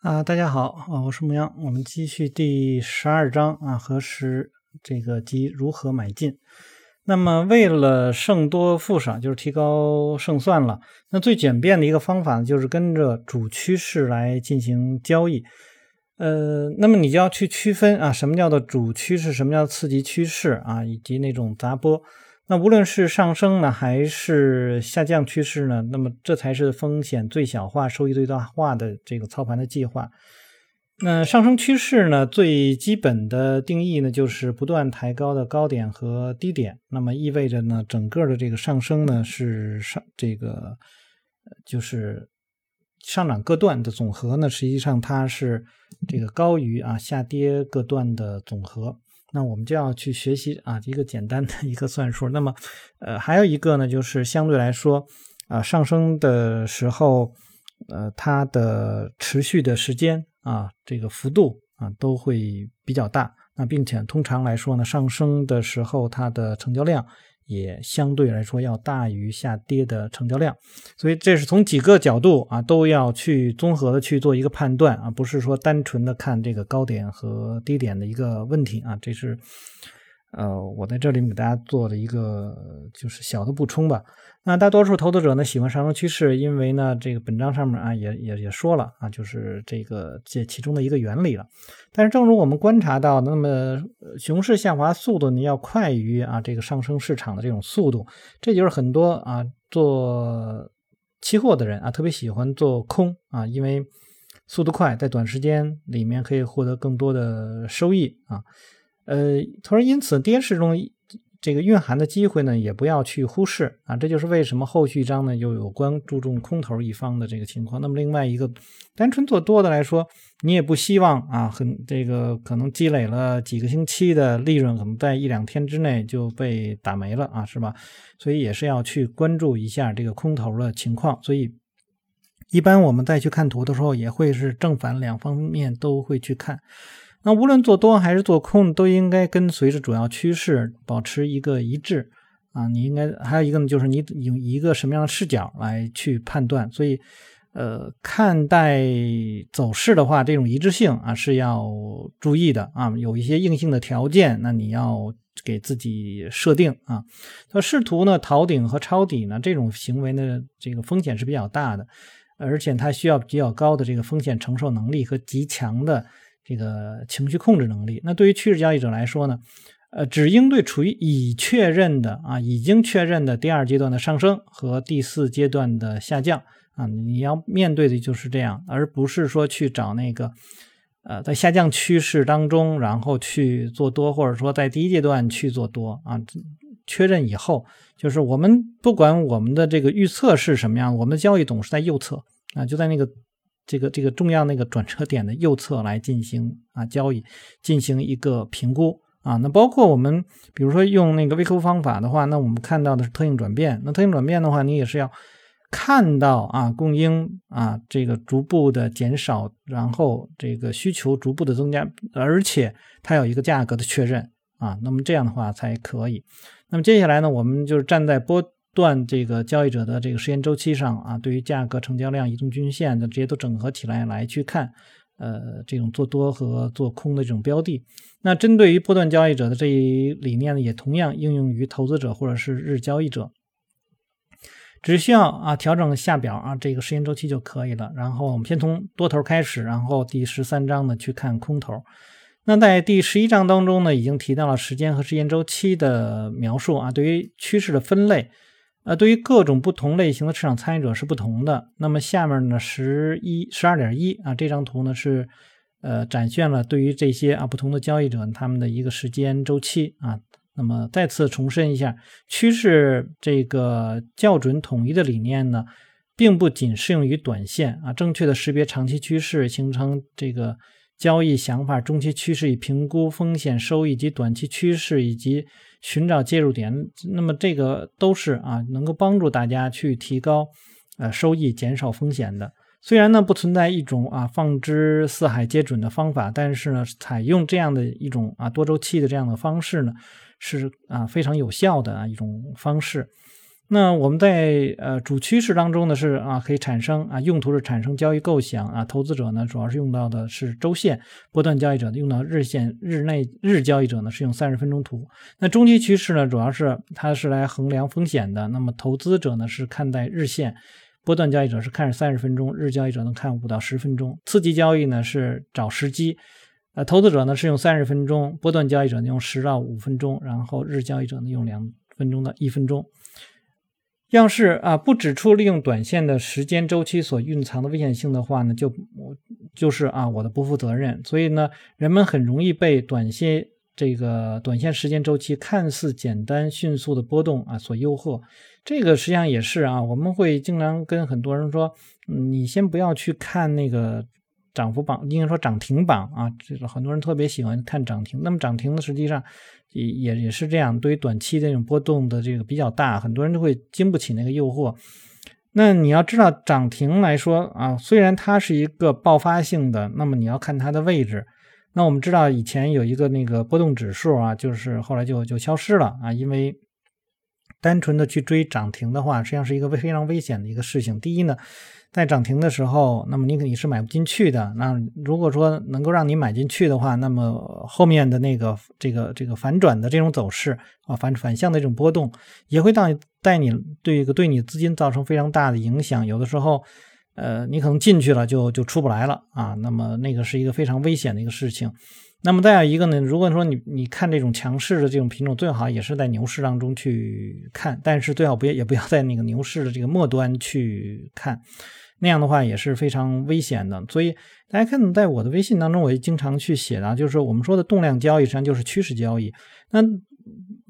啊，大家好啊，我是牧羊，我们继续第十二章啊，何时这个及如何买进。那么为了胜多负少，就是提高胜算了。那最简便的一个方法呢，就是跟着主趋势来进行交易。呃，那么你就要去区分啊，什么叫做主趋势，什么叫次级趋势啊，以及那种杂波。那无论是上升呢，还是下降趋势呢，那么这才是风险最小化、收益最大化的这个操盘的计划。那上升趋势呢，最基本的定义呢，就是不断抬高的高点和低点。那么意味着呢，整个的这个上升呢，是上这个就是上涨各段的总和呢，实际上它是这个高于啊下跌各段的总和。那我们就要去学习啊，一个简单的一个算术。那么，呃，还有一个呢，就是相对来说，啊，上升的时候，呃，它的持续的时间啊，这个幅度啊，都会比较大。那并且通常来说呢，上升的时候，它的成交量。也相对来说要大于下跌的成交量，所以这是从几个角度啊都要去综合的去做一个判断啊，不是说单纯的看这个高点和低点的一个问题啊，这是。呃，我在这里给大家做的一个就是小的补充吧。那大多数投资者呢喜欢上升趋势，因为呢这个本章上面啊也也也说了啊，就是这个这其中的一个原理了。但是正如我们观察到，那么熊市下滑速度呢要快于啊这个上升市场的这种速度，这就是很多啊做期货的人啊特别喜欢做空啊，因为速度快，在短时间里面可以获得更多的收益啊。呃，他说，因此跌势中这个蕴含的机会呢，也不要去忽视啊。这就是为什么后续章呢又有关注重空头一方的这个情况。那么另外一个，单纯做多的来说，你也不希望啊，很这个可能积累了几个星期的利润，可能在一两天之内就被打没了啊，是吧？所以也是要去关注一下这个空头的情况。所以一般我们再去看图的时候，也会是正反两方面都会去看。那无论做多还是做空，都应该跟随着主要趋势保持一个一致啊。你应该还有一个呢，就是你用一个什么样的视角来去判断。所以，呃，看待走势的话，这种一致性啊是要注意的啊。有一些硬性的条件，那你要给自己设定啊。那试图呢逃顶和抄底呢，这种行为呢，这个风险是比较大的，而且它需要比较高的这个风险承受能力和极强的。这个情绪控制能力，那对于趋势交易者来说呢，呃，只应对处于已确认的啊，已经确认的第二阶段的上升和第四阶段的下降啊，你要面对的就是这样，而不是说去找那个呃，在下降趋势当中，然后去做多，或者说在第一阶段去做多啊，确认以后，就是我们不管我们的这个预测是什么样，我们的交易总是在右侧啊，就在那个。这个这个重要那个转折点的右侧来进行啊交易，进行一个评估啊。那包括我们比如说用那个微扣方法的话，那我们看到的是特性转变。那特性转变的话，你也是要看到啊供应啊这个逐步的减少，然后这个需求逐步的增加，而且它有一个价格的确认啊。那么这样的话才可以。那么接下来呢，我们就是站在波。段这个交易者的这个时间周期上啊，对于价格、成交量、移动均线的这些都整合起来来去看，呃，这种做多和做空的这种标的。那针对于波段交易者的这一理念呢，也同样应用于投资者或者是日交易者，只需要啊调整下表啊这个时间周期就可以了。然后我们先从多头开始，然后第十三章呢去看空头。那在第十一章当中呢，已经提到了时间和时间周期的描述啊，对于趋势的分类。呃，对于各种不同类型的市场参与者是不同的。那么下面呢，十一十二点一啊，这张图呢是呃展现了对于这些啊不同的交易者他们的一个时间周期啊。那么再次重申一下，趋势这个校准统一的理念呢，并不仅适用于短线啊。正确的识别长期趋势，形成这个交易想法，中期趋势以评估风险收益及短期趋势以及。寻找介入点，那么这个都是啊，能够帮助大家去提高呃收益、减少风险的。虽然呢不存在一种啊放之四海皆准的方法，但是呢采用这样的一种啊多周期的这样的方式呢，是啊非常有效的啊一种方式。那我们在呃主趋势当中呢是啊可以产生啊用途是产生交易构想啊，投资者呢主要是用到的是周线，波段交易者用到日线，日内日交易者呢是用三十分钟图。那中期趋势呢主要是它是来衡量风险的，那么投资者呢是看待日线，波段交易者是看三十分钟，日交易者能看五到十分钟。次级交易呢是找时机，呃投资者呢是用三十分钟，波段交易者用十到五分钟，然后日交易者呢用两分钟到一分钟。要是啊不指出利用短线的时间周期所蕴藏的危险性的话呢，就就是啊我的不负责任。所以呢，人们很容易被短线这个短线时间周期看似简单迅速的波动啊所诱惑。这个实际上也是啊，我们会经常跟很多人说，你先不要去看那个。涨幅榜应该说涨停榜啊，这个很多人特别喜欢看涨停。那么涨停呢，实际上也也也是这样，对于短期的这种波动的这个比较大，很多人都会经不起那个诱惑。那你要知道，涨停来说啊，虽然它是一个爆发性的，那么你要看它的位置。那我们知道以前有一个那个波动指数啊，就是后来就就消失了啊，因为单纯的去追涨停的话，实际上是一个非常危险的一个事情。第一呢。在涨停的时候，那么你你是买不进去的。那如果说能够让你买进去的话，那么后面的那个这个这个反转的这种走势啊，反反向的这种波动，也会带带你对一个对你资金造成非常大的影响。有的时候，呃，你可能进去了就就出不来了啊。那么那个是一个非常危险的一个事情。那么再有一个呢，如果说你你看这种强势的这种品种，最好也是在牛市当中去看，但是最好不要也不要在那个牛市的这个末端去看。那样的话也是非常危险的，所以大家看，在我的微信当中，我也经常去写的，就是我们说的动量交易，实际上就是趋势交易。那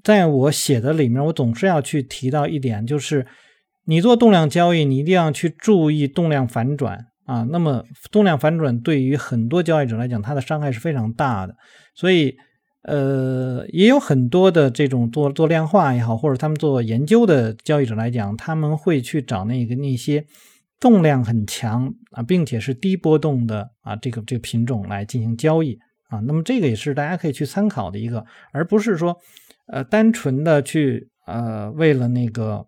在我写的里面，我总是要去提到一点，就是你做动量交易，你一定要去注意动量反转啊。那么动量反转对于很多交易者来讲，它的伤害是非常大的。所以，呃，也有很多的这种做做量化也好，或者他们做研究的交易者来讲，他们会去找那个那些。动量很强啊，并且是低波动的啊，这个这个品种来进行交易啊，那么这个也是大家可以去参考的一个，而不是说呃单纯的去呃为了那个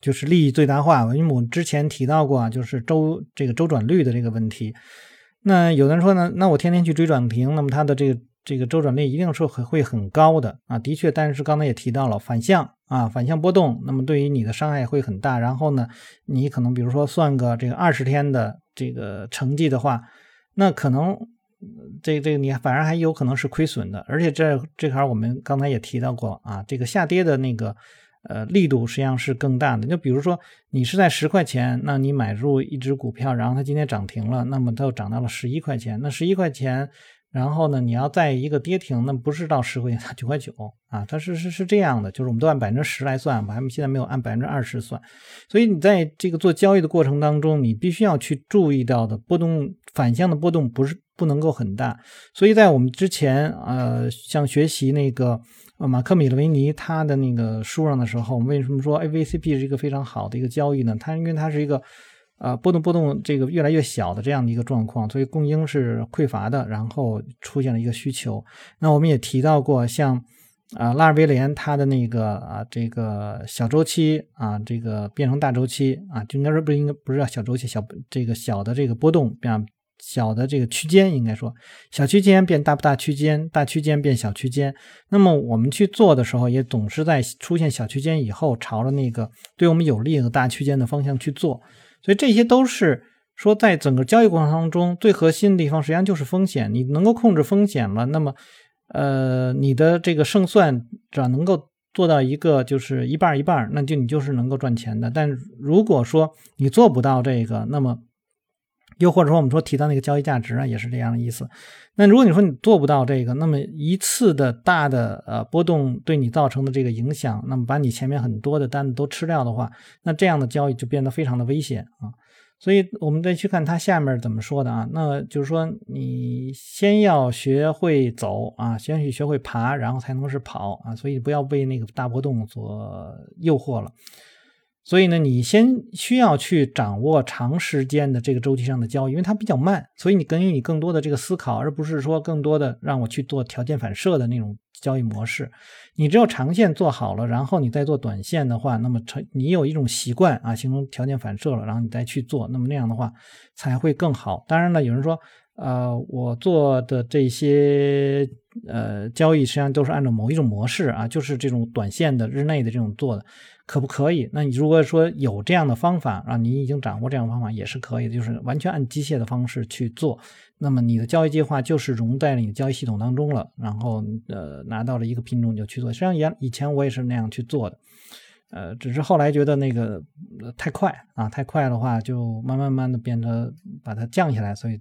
就是利益最大化。因为我们之前提到过啊，就是周这个周转率的这个问题。那有的人说呢，那我天天去追涨停，那么它的这个。这个周转率一定是很会很高的啊，的确，但是刚才也提到了反向啊，反向波动，那么对于你的伤害会很大。然后呢，你可能比如说算个这个二十天的这个成绩的话，那可能这这个你反而还有可能是亏损的。而且这这块我们刚才也提到过啊，这个下跌的那个呃力度实际上是更大的。就比如说你是在十块钱，那你买入一只股票，然后它今天涨停了，那么它又涨到了十一块钱，那十一块钱。然后呢，你要在一个跌停，那不是到十块钱，九块九啊，它是是是这样的，就是我们都按百分之十来算，我还现在没有按百分之二十算，所以你在这个做交易的过程当中，你必须要去注意到的波动反向的波动不是不能够很大，所以在我们之前呃，像学习那个马克米勒维尼他的那个书上的时候，为什么说 AVCP 是一个非常好的一个交易呢？它因为它是一个。啊，波动波动，这个越来越小的这样的一个状况，所以供应是匮乏的，然后出现了一个需求。那我们也提到过，像啊拉尔威廉他的那个啊这个小周期啊，这个变成大周期啊，就应该说不应该不是叫小周期，小这个小的这个波动变小的这个区间，应该说小区间变大不大区间，大区间变小区间。那么我们去做的时候，也总是在出现小区间以后，朝着那个对我们有利的大区间的方向去做。所以这些都是说，在整个交易过程当中，最核心的地方实际上就是风险。你能够控制风险了，那么，呃，你的这个胜算只要能够做到一个就是一半一半，那就你就是能够赚钱的。但如果说你做不到这个，那么，又或者说我们说提到那个交易价值啊，也是这样的意思。那如果你说你做不到这个，那么一次的大的呃波动对你造成的这个影响，那么把你前面很多的单子都吃掉的话，那这样的交易就变得非常的危险啊。所以我们再去看它下面怎么说的啊，那就是说你先要学会走啊，先去学会爬，然后才能是跑啊。所以不要被那个大波动所诱惑了。所以呢，你先需要去掌握长时间的这个周期上的交易，因为它比较慢，所以你给予你更多的这个思考，而不是说更多的让我去做条件反射的那种交易模式。你只有长线做好了，然后你再做短线的话，那么成你有一种习惯啊，形成条件反射了，然后你再去做，那么那样的话才会更好。当然了，有人说。呃，我做的这些呃交易实际上都是按照某一种模式啊，就是这种短线的日内的这种做的，可不可以？那你如果说有这样的方法啊，你已经掌握这样的方法也是可以的，就是完全按机械的方式去做。那么你的交易计划就是融在了你的交易系统当中了，然后呃拿到了一个品种就去做。实际上以以前我也是那样去做的，呃，只是后来觉得那个太快啊，太快的话就慢慢慢的变得把它降下来，所以。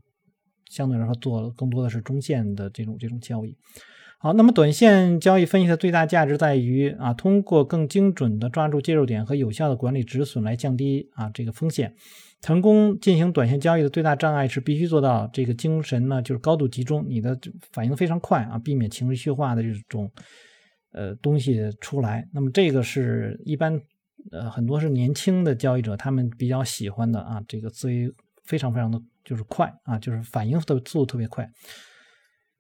相对来说，做更多的是中线的这种这种交易。好，那么短线交易分析的最大价值在于啊，通过更精准的抓住介入点和有效的管理止损来降低啊这个风险。成功进行短线交易的最大障碍是必须做到这个精神呢，就是高度集中，你的反应非常快啊，避免情绪化的这种呃东西出来。那么这个是一般呃很多是年轻的交易者他们比较喜欢的啊，这个思维非常非常的。就是快啊，就是反应的速度特别快。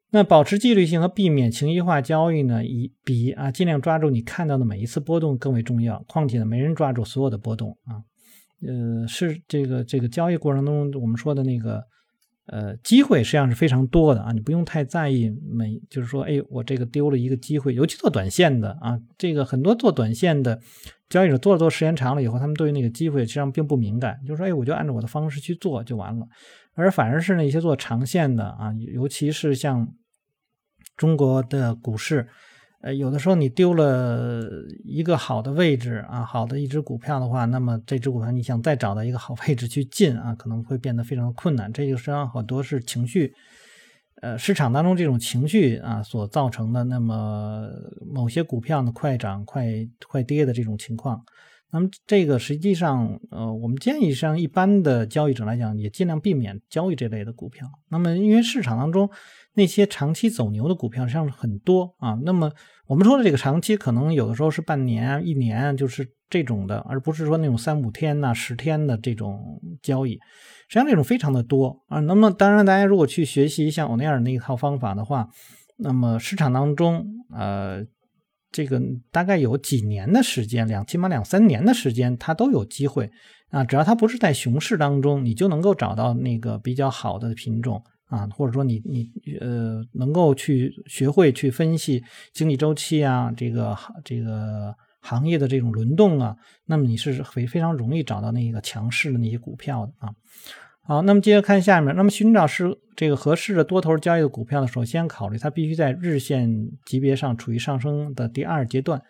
那保持纪律性和避免情绪化交易呢，以比啊尽量抓住你看到的每一次波动更为重要。况且呢，没人抓住所有的波动啊。呃，是这个这个交易过程中我们说的那个。呃，机会实际上是非常多的啊，你不用太在意每，就是说，哎，我这个丢了一个机会，尤其做短线的啊，这个很多做短线的交易者做了做时间长了以后，他们对于那个机会实际上并不敏感，就说，哎，我就按照我的方式去做就完了，而反而是那些做长线的啊，尤其是像中国的股市。呃，有的时候你丢了一个好的位置啊，好的一只股票的话，那么这只股票你想再找到一个好位置去进啊，可能会变得非常困难。这就实际上很多是情绪，呃，市场当中这种情绪啊所造成的。那么某些股票呢快涨快快跌的这种情况，那么这个实际上呃，我们建议像一般的交易者来讲，也尽量避免交易这类的股票。那么因为市场当中那些长期走牛的股票实际上很多啊，那么。我们说的这个长期，可能有的时候是半年、一年，就是这种的，而不是说那种三五天呐、十天的这种交易。实际上，这种非常的多啊。那么，当然，大家如果去学习像欧内尔那一套方法的话，那么市场当中，呃，这个大概有几年的时间，两起码两三年的时间，它都有机会啊。只要它不是在熊市当中，你就能够找到那个比较好的品种。啊，或者说你你呃能够去学会去分析经济周期啊，这个这个行业的这种轮动啊，那么你是非非常容易找到那个强势的那些股票的啊。好，那么接着看下面，那么寻找是这个合适的多头交易的股票呢，首先考虑它必须在日线级别上处于上升的第二阶段。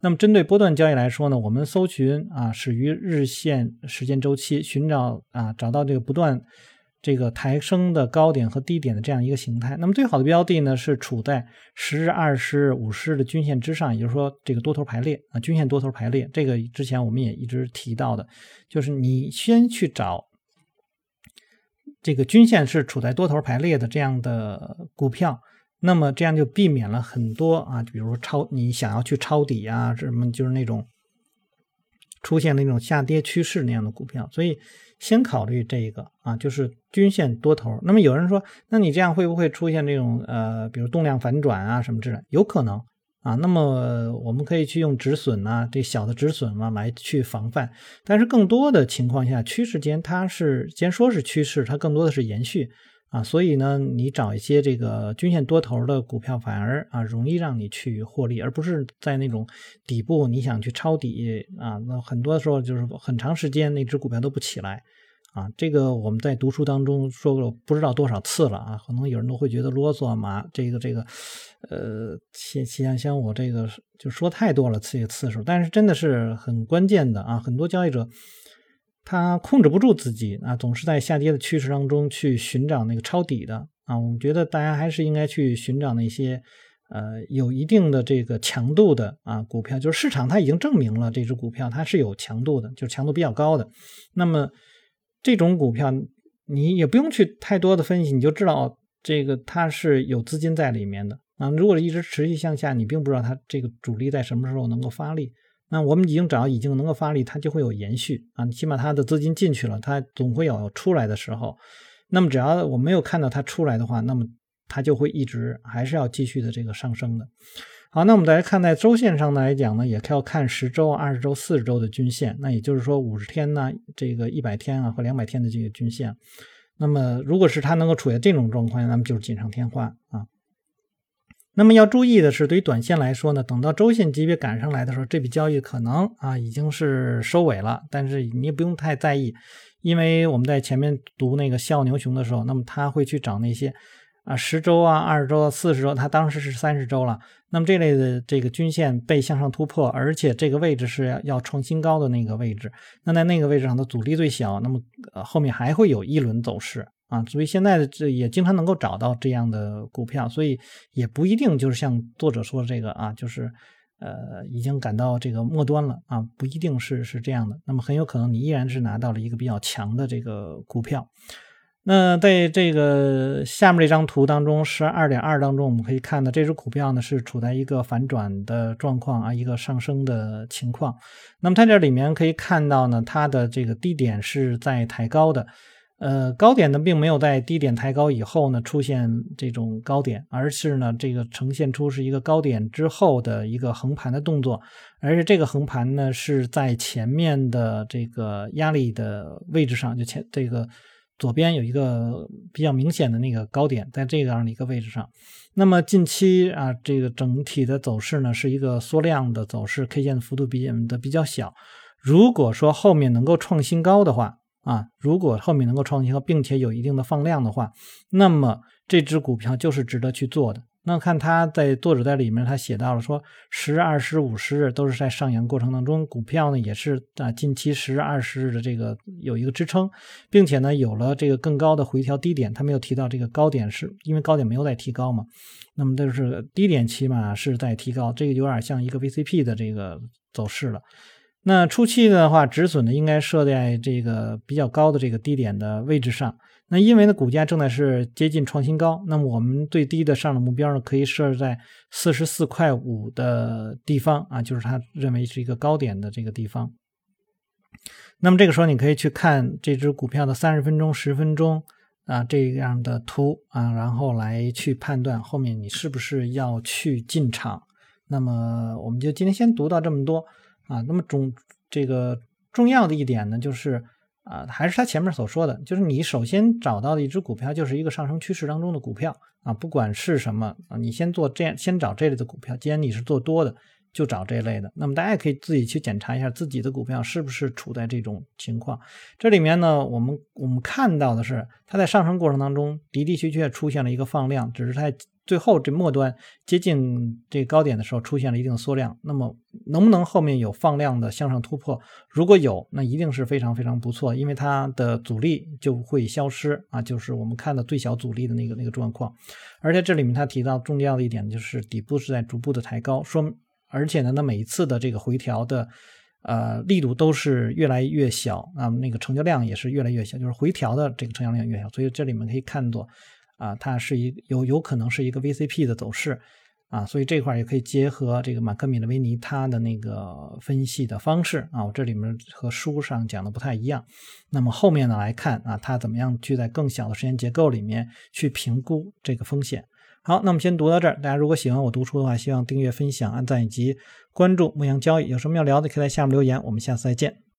那么针对波段交易来说呢，我们搜寻啊始于日线时间周期，寻找啊找到这个不断。这个抬升的高点和低点的这样一个形态，那么最好的标的呢是处在十日、二十日、五十日的均线之上，也就是说这个多头排列啊，均线多头排列。这个之前我们也一直提到的，就是你先去找这个均线是处在多头排列的这样的股票，那么这样就避免了很多啊，比如说抄你想要去抄底啊，什么就是那种出现那种下跌趋势那样的股票，所以。先考虑这一个啊，就是均线多头。那么有人说，那你这样会不会出现这种呃，比如动量反转啊什么之类？有可能啊。那么我们可以去用止损啊，这小的止损啊来去防范。但是更多的情况下，趋势间它是先说是趋势，它更多的是延续。啊，所以呢，你找一些这个均线多头的股票，反而啊容易让你去获利，而不是在那种底部你想去抄底啊，那很多时候就是很长时间那只股票都不起来啊。这个我们在读书当中说过不知道多少次了啊，可能有人都会觉得啰嗦嘛，这个这个，呃，像像像我这个就说太多了次些次数，但是真的是很关键的啊，很多交易者。他控制不住自己啊，总是在下跌的趋势当中去寻找那个抄底的啊。我们觉得大家还是应该去寻找那些呃有一定的这个强度的啊股票，就是市场它已经证明了这只股票它是有强度的，就是强度比较高的。那么这种股票你也不用去太多的分析，你就知道这个它是有资金在里面的啊。如果一直持续向下，你并不知道它这个主力在什么时候能够发力。那我们已经找到已经能够发力，它就会有延续啊，起码它的资金进去了，它总会有出来的时候。那么只要我没有看到它出来的话，那么它就会一直还是要继续的这个上升的。好，那我们再来看在周线上来讲呢，也要看十周、二十周、四十周的均线。那也就是说，五十天呢，这个一百天啊和两百天的这个均线。那么，如果是它能够处在这种状况，那么就是锦上添花啊。那么要注意的是，对于短线来说呢，等到周线级别赶上来的时候，这笔交易可能啊已经是收尾了。但是你也不用太在意，因为我们在前面读那个笑牛熊的时候，那么他会去找那些。啊，十周啊，二十周、四十周，它当时是三十周了。那么这类的这个均线被向上突破，而且这个位置是要要创新高的那个位置。那在那个位置上的阻力最小，那么呃后面还会有一轮走势啊。所以现在的这也经常能够找到这样的股票，所以也不一定就是像作者说的这个啊，就是呃已经赶到这个末端了啊，不一定是是这样的。那么很有可能你依然是拿到了一个比较强的这个股票。那在这个下面这张图当中，十二点二当中，我们可以看到这只股票呢是处在一个反转的状况啊，一个上升的情况。那么它这里面可以看到呢，它的这个低点是在抬高的，呃，高点呢并没有在低点抬高以后呢出现这种高点，而是呢这个呈现出是一个高点之后的一个横盘的动作，而且这个横盘呢是在前面的这个压力的位置上，就前这个。左边有一个比较明显的那个高点，在这样的一个位置上。那么近期啊，这个整体的走势呢是一个缩量的走势，K 线的幅度比较的比较小。如果说后面能够创新高的话啊，如果后面能够创新高，并且有一定的放量的话，那么这只股票就是值得去做的。那看他在作者在里面，他写到了说，十、二十、五十日都是在上扬过程当中，股票呢也是啊，近期十、二十日的这个有一个支撑，并且呢有了这个更高的回调低点，他没有提到这个高点，是因为高点没有在提高嘛？那么就是低点起码是在提高，这个有点像一个 VCP 的这个走势了。那初期的话，止损呢应该设在这个比较高的这个低点的位置上。那因为呢，股价正在是接近创新高，那么我们最低的上涨目标呢，可以设置在四十四块五的地方啊，就是他认为是一个高点的这个地方。那么这个时候，你可以去看这只股票的三十分钟、十分钟啊这样的图啊，然后来去判断后面你是不是要去进场。那么我们就今天先读到这么多啊。那么重这个重要的一点呢，就是。啊，还是他前面所说的，就是你首先找到的一只股票，就是一个上升趋势当中的股票啊，不管是什么啊，你先做这样，先找这类的股票。既然你是做多的，就找这类的。那么大家可以自己去检查一下自己的股票是不是处在这种情况。这里面呢，我们我们看到的是，它在上升过程当中的的确确出现了一个放量，只是在。最后这末端接近这个高点的时候，出现了一定缩量。那么能不能后面有放量的向上突破？如果有，那一定是非常非常不错，因为它的阻力就会消失啊，就是我们看到最小阻力的那个那个状况。而且这里面他提到重要的一点就是底部是在逐步的抬高，说而且呢，那每一次的这个回调的呃力度都是越来越小，那么那个成交量也是越来越小，就是回调的这个成交量越小，所以这里面可以看作。啊，它是一有有可能是一个 VCP 的走势啊，所以这块也可以结合这个马克米勒维尼他的那个分析的方式啊，我这里面和书上讲的不太一样。那么后面呢来看啊，他怎么样去在更小的时间结构里面去评估这个风险。好，那我们先读到这儿。大家如果喜欢我读书的话，希望订阅、分享、按赞以及关注牧羊交易。有什么要聊的，可以在下面留言。我们下次再见。